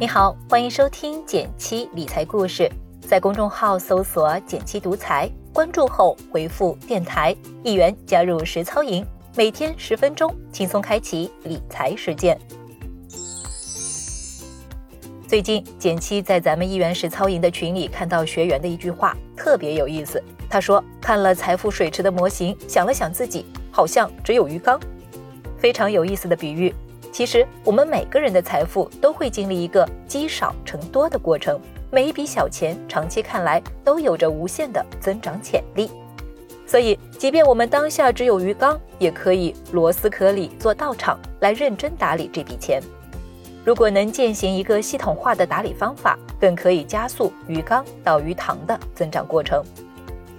你好，欢迎收听减七理财故事，在公众号搜索“减七独裁，关注后回复“电台”一元加入实操营，每天十分钟，轻松开启理财实践。最近减七在咱们一元实操营的群里看到学员的一句话，特别有意思。他说看了财富水池的模型，想了想自己，好像只有鱼缸。非常有意思的比喻。其实我们每个人的财富都会经历一个积少成多的过程，每一笔小钱长期看来都有着无限的增长潜力。所以，即便我们当下只有鱼缸，也可以螺丝壳里做道场，来认真打理这笔钱。如果能践行一个系统化的打理方法，更可以加速鱼缸到鱼塘的增长过程。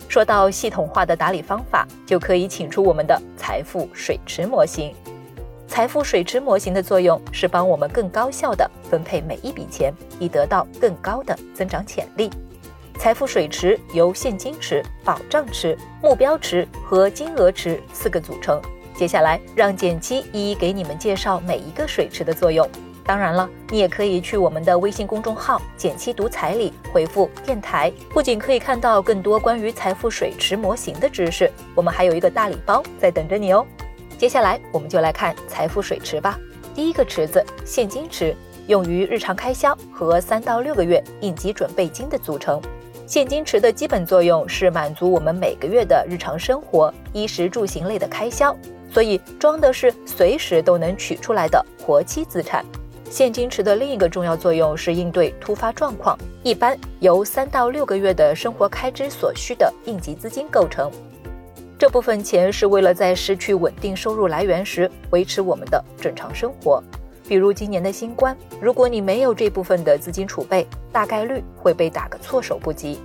说到系统化的打理方法，就可以请出我们的财富水池模型。财富水池模型的作用是帮我们更高效地分配每一笔钱，以得到更高的增长潜力。财富水池由现金池、保障池、目标池和金额池四个组成。接下来，让简七一一给你们介绍每一个水池的作用。当然了，你也可以去我们的微信公众号“简七独裁”里回复“电台”，不仅可以看到更多关于财富水池模型的知识，我们还有一个大礼包在等着你哦。接下来，我们就来看财富水池吧。第一个池子，现金池，用于日常开销和三到六个月应急准备金的组成。现金池的基本作用是满足我们每个月的日常生活、衣食住行类的开销，所以装的是随时都能取出来的活期资产。现金池的另一个重要作用是应对突发状况，一般由三到六个月的生活开支所需的应急资金构成。这部分钱是为了在失去稳定收入来源时维持我们的正常生活，比如今年的新冠，如果你没有这部分的资金储备，大概率会被打个措手不及。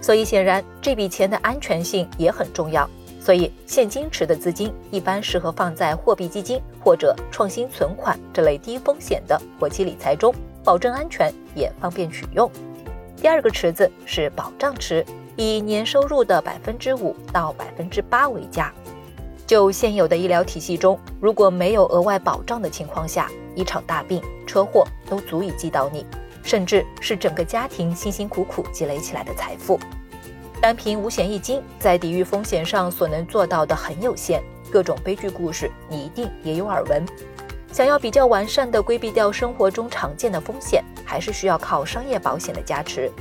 所以显然这笔钱的安全性也很重要。所以现金池的资金一般适合放在货币基金或者创新存款这类低风险的活期理财中，保证安全也方便取用。第二个池子是保障池。以年收入的百分之五到百分之八为佳。就现有的医疗体系中，如果没有额外保障的情况下，一场大病、车祸都足以击倒你，甚至是整个家庭辛辛苦苦积累起来的财富。单凭五险一金在抵御风险上所能做到的很有限，各种悲剧故事你一定也有耳闻。想要比较完善的规避掉生活中常见的风险，还是需要靠商业保险的加持。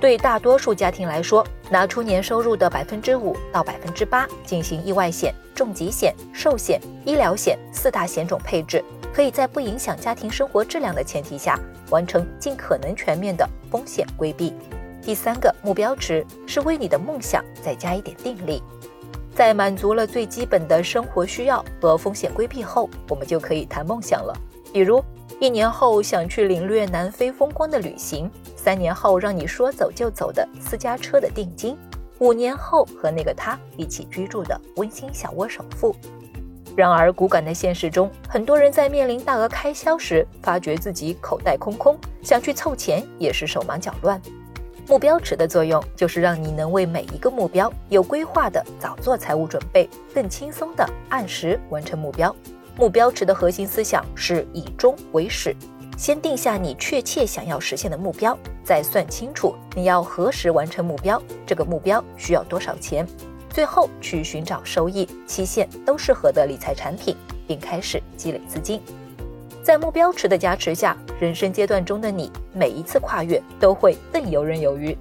对大多数家庭来说，拿出年收入的百分之五到百分之八进行意外险、重疾险、寿险、医疗险四大险种配置，可以在不影响家庭生活质量的前提下，完成尽可能全面的风险规避。第三个目标值是为你的梦想再加一点定力，在满足了最基本的生活需要和风险规避后，我们就可以谈梦想了。比如，一年后想去领略南非风光的旅行。三年后让你说走就走的私家车的定金，五年后和那个他一起居住的温馨小窝首付。然而骨感的现实中，很多人在面临大额开销时，发觉自己口袋空空，想去凑钱也是手忙脚乱。目标池的作用就是让你能为每一个目标有规划的早做财务准备，更轻松的按时完成目标。目标池的核心思想是以终为始。先定下你确切想要实现的目标，再算清楚你要何时完成目标，这个目标需要多少钱，最后去寻找收益、期限都适合的理财产品，并开始积累资金。在目标池的加持下，人生阶段中的你每一次跨越都会更游刃有余。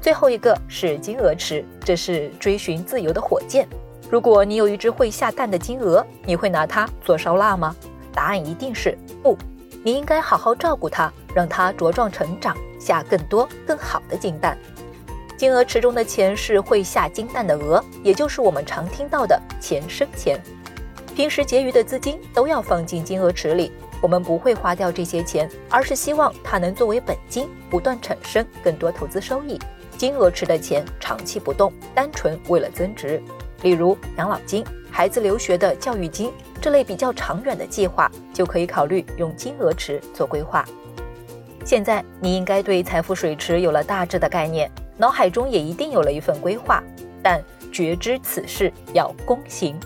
最后一个是金额池，这是追寻自由的火箭。如果你有一只会下蛋的金鹅，你会拿它做烧腊吗？答案一定是不。你应该好好照顾它，让它茁壮成长，下更多更好的金蛋。金鹅池中的钱是会下金蛋的鹅，也就是我们常听到的钱生钱。平时结余的资金都要放进金鹅池里，我们不会花掉这些钱，而是希望它能作为本金，不断产生更多投资收益。金鹅池的钱长期不动，单纯为了增值。例如养老金、孩子留学的教育金。这类比较长远的计划，就可以考虑用金额池做规划。现在你应该对财富水池有了大致的概念，脑海中也一定有了一份规划。但觉知此事要躬行，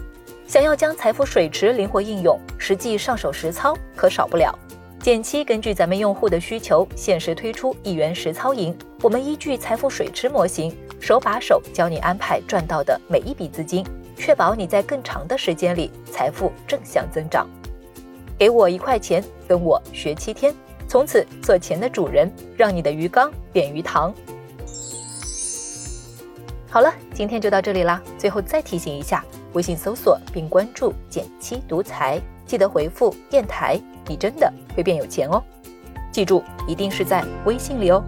想要将财富水池灵活应用，实际上手实操可少不了减七根据咱们用户的需求，限时推出一元实操营。我们依据财富水池模型，手把手教你安排赚到的每一笔资金，确保你在更长的时间里财富正向增长。给我一块钱，跟我学七天，从此做钱的主人，让你的鱼缸变鱼塘。好了，今天就到这里啦。最后再提醒一下，微信搜索并关注“减七独裁”，记得回复“电台”。你真的会变有钱哦！记住，一定是在微信里哦。